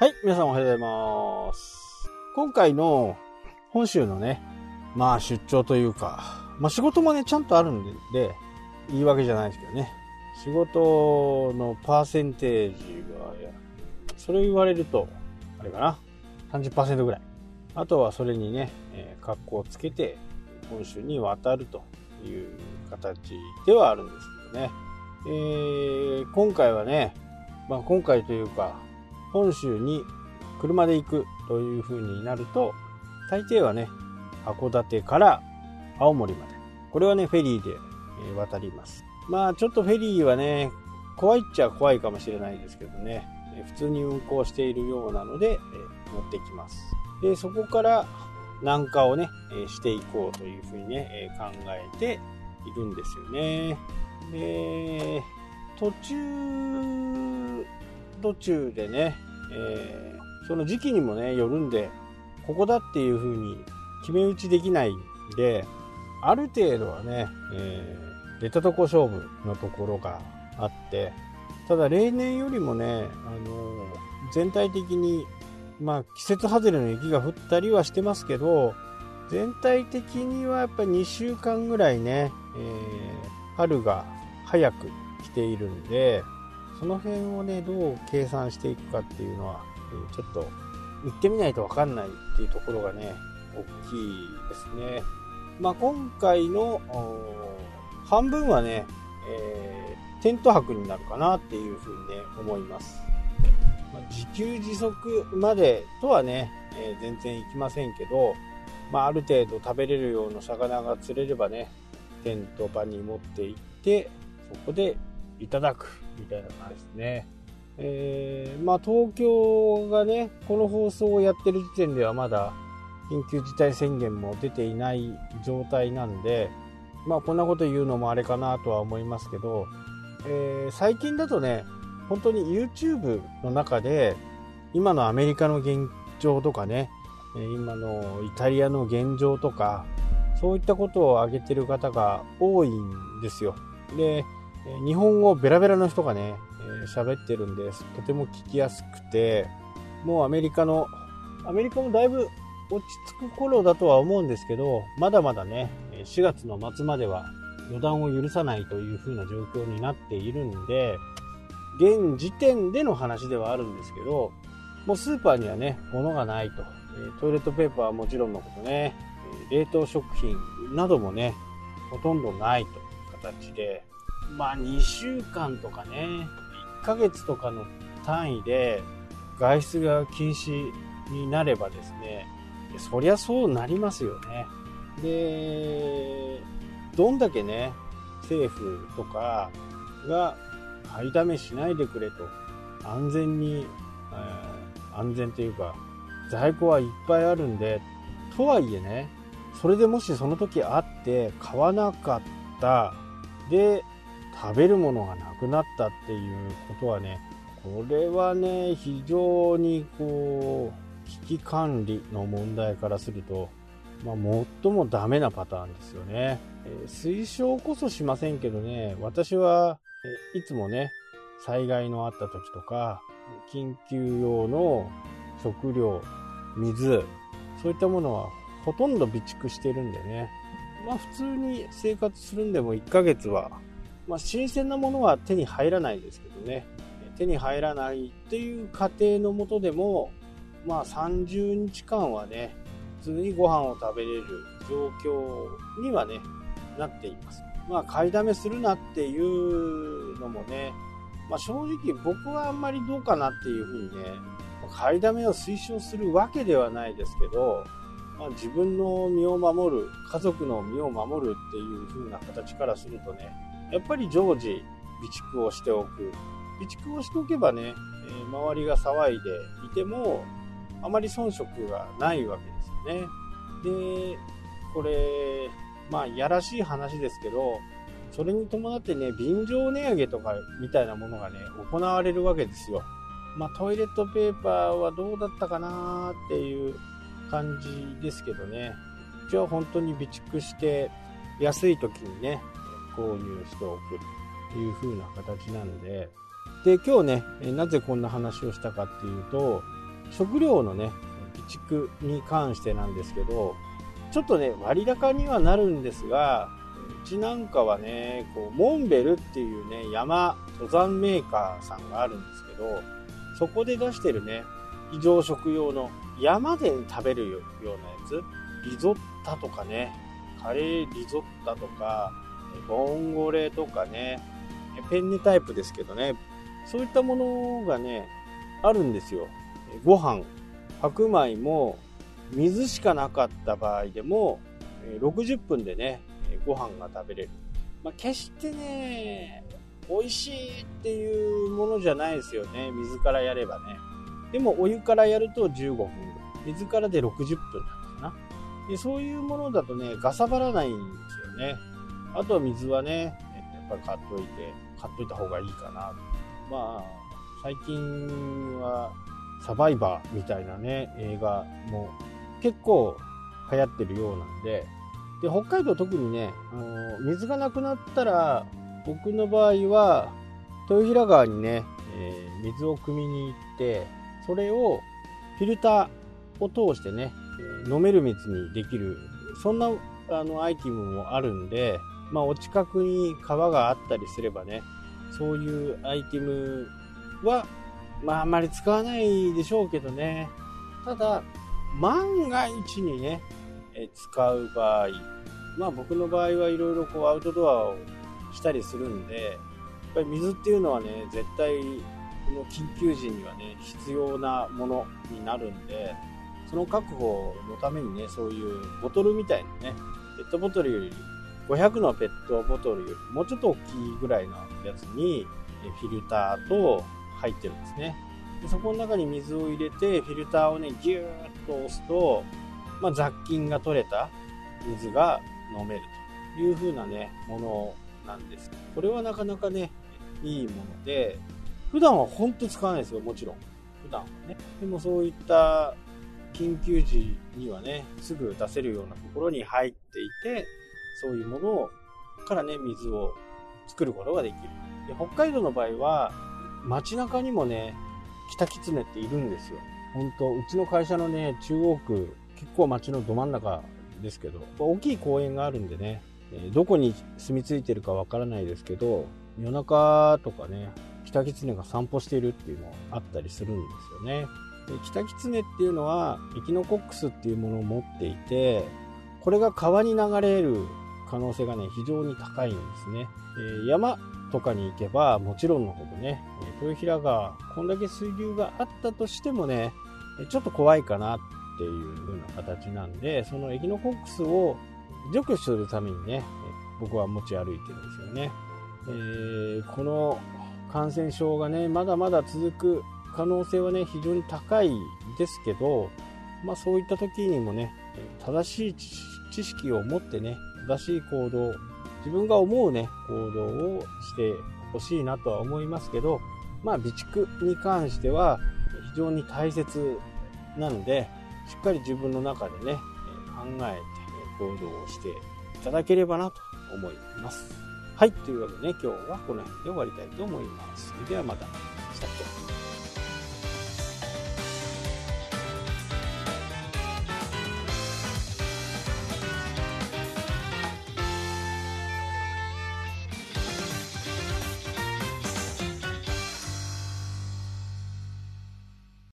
はい、皆さんおはようございます。今回の本州のね、まあ出張というか、まあ仕事もね、ちゃんとあるんで、で言い訳じゃないですけどね、仕事のパーセンテージは、いやそれ言われると、あれかな、30%ぐらい。あとはそれにね、えー格好をつけて、本州に渡るという形ではあるんですけどね。えー今回はね、まあ今回というか、本州に車で行くという風になると、大抵はね、函館から青森まで。これはね、フェリーで渡ります。まあちょっとフェリーはね、怖いっちゃ怖いかもしれないですけどね、普通に運航しているようなので、えー乗ってきます。で、そこから南下をね、していこうという風にね、考えているんですよね。で、途中、途中でね、えーその時期にもね、よるんで、ここだっていう風に決め打ちできないんで、ある程度はね、えー出たとこ勝負のところがあって、ただ例年よりもね、あの全体的に、まあ季節外れの雪が降ったりはしてますけど、全体的にはやっぱり2週間ぐらいね、えー春が早く来ているんで、その辺をね、どう計算していくかっていうのは、ちょっと行ってみないとわかんないっていうところがね、大きいですね。まあ今回の半分はね、えーテント泊になるかなっていうふうにね、思います。まあ自給自足までとはね、えー全然行きませんけど、まあある程度食べれるような魚が釣れればね、テント場に持って行って、そこでいただくみたいな感じですね。えーまあ東京がね、この放送をやってる時点ではまだ緊急事態宣言も出ていない状態なんで、まあこんなこと言うのもあれかなとは思いますけど、えー最近だとね、本当に YouTube の中で今のアメリカの現状とかね、今のイタリアの現状とか、そういったことを挙げてる方が多いんですよ。で、日本語ベラベラの人がね、えー喋ってるんです。とても聞きやすくて、もうアメリカの、アメリカもだいぶ落ち着く頃だとは思うんですけど、まだまだね、4月の末までは予断を許さないという風な状況になっているんで、現時点での話ではあるんですけど、もうスーパーにはね、物がないと。トイレットペーパーはもちろんのことね、冷凍食品などもね、ほとんどないという形で、まあ2週間とかね、1ヶ月とかの単位で外出が禁止になればですね、そりゃそうなりますよね。で、どんだけね、政府とかが買いだめしないでくれと、安全に、え安全というか、在庫はいっぱいあるんで、とはいえね、それでもしその時あって買わなかった、で、食べるものがなくなったっていうことはね、これはね、非常にこう、危機管理の問題からすると、まあ、最もダメなパターンですよね。えー推奨こそしませんけどね、私は、いつもね、災害のあった時とか、緊急用の食料、水、そういったものはほとんど備蓄してるんでね。まあ普通に生活するんでも1ヶ月は、まあ新鮮なものは手に入らないんですけどね。手に入らないっていう過程のもとでも、まあ30日間はね、普通にご飯を食べれる状況にはね、なっています。まあ買いだめするなっていうのもね、まあ正直僕はあんまりどうかなっていうふうにね、買いだめを推奨するわけではないですけど、まあ、自分の身を守る、家族の身を守るっていう風な形からするとね、やっぱり常時備蓄をしておく。備蓄をしておけばね、えー周りが騒いでいても、あまり遜色がないわけですよね。で、これ、まあ、やらしい話ですけど、それに伴ってね、便乗値上げとかみたいなものがね、行われるわけですよ。まあ、トイレットペーパーはどうだったかなっていう感じですけどね。一応本当に備蓄して、安い時にね、購入しておくという風な形なんで、で、今日ね、なぜこんな話をしたかっていうと、食料のね、備蓄に関してなんですけど、ちょっとね、割高にはなるんですが、うちなんかはね、こう、モンベルっていうね、山、登山メーカーさんがあるんですけど、そこで出してるね、非常食用の山で食べるようなやつ、リゾッタとかね、カレーリゾッタとか、ボンゴレとかね、ペンネタイプですけどね、そういったものがね、あるんですよ。ご飯、白米も水しかなかった場合でも、60分でね、ご飯が食べれる。まあ、決してね、美味しいっていうものじゃないですよね。水からやればね。でもお湯からやると15分。水からで60分なんかな。でそういうものだとね、ガサばらないんですよね。あとは水はね、やっぱり買っといて、買っといた方がいいかな。まあ、最近はサバイバーみたいなね、映画も結構流行ってるようなんで、で、北海道特にね、あの水がなくなったら、僕の場合は、豊平川にね、えー、水を汲みに行って、それをフィルターを通してね、飲める水にできる、そんなあのアイテムもあるんで、まあ、お近くに川があったりすればね、そういうアイテムは、まあ、あまり使わないでしょうけどね。ただ、万が一にね、え使う場合、まあ僕の場合はいろいろこうアウトドアをしたりするんで、やっぱり水っていうのはね、絶対この緊急時にはね、必要なものになるんで、その確保のためにね、そういうボトルみたいなね、ペットボトルより500のペットボトルよりもうちょっと大きいぐらいのやつにフィルターと入ってるんですね。でそこの中に水を入れてフィルターをねギューッと押すと、まあ、雑菌が取れた水が飲めるという風なねものなんです。これはなかなかねいいもので普段は本当使わないですよもちろん。普段はね。でもそういった緊急時にはねすぐ出せるようなところに入っていてそういうものをからね水を作ることができるで北海道の場合は街中にもねキタキツネっているんですよ。本当うちの会社のね、中央区、結構街のど真ん中ですけど、大きい公園があるんでね、どこに住み着いてるかわからないですけど、夜中とかね、キタキツネが散歩しているっていうのあったりするんですよね。でキタキツネっていうのはエキノコックスっていうものを持っていて、これが川に流れる可能性がね、非常に高いんですね。え山とかに行けば、もちろんのことね、豊平川、こんだけ水流があったとしてもね、ちょっと怖いかなっていう風な形なんで、そのエキノコックスを除去するためにね、僕は持ち歩いてるんですよね。えー、この感染症がね、まだまだ続く可能性はね、非常に高いですけど、まあそういった時にもね、正しい知識を持ってね、正しい行動、自分が思うね、行動をしてほしいなとは思いますけど、まあ備蓄に関しては非常に大切なので、しっかり自分の中でね、考えて行動をしていただければなと思います。はい、というわけでね、今日はこの辺で終わりたいと思います。それではまた。したっけ？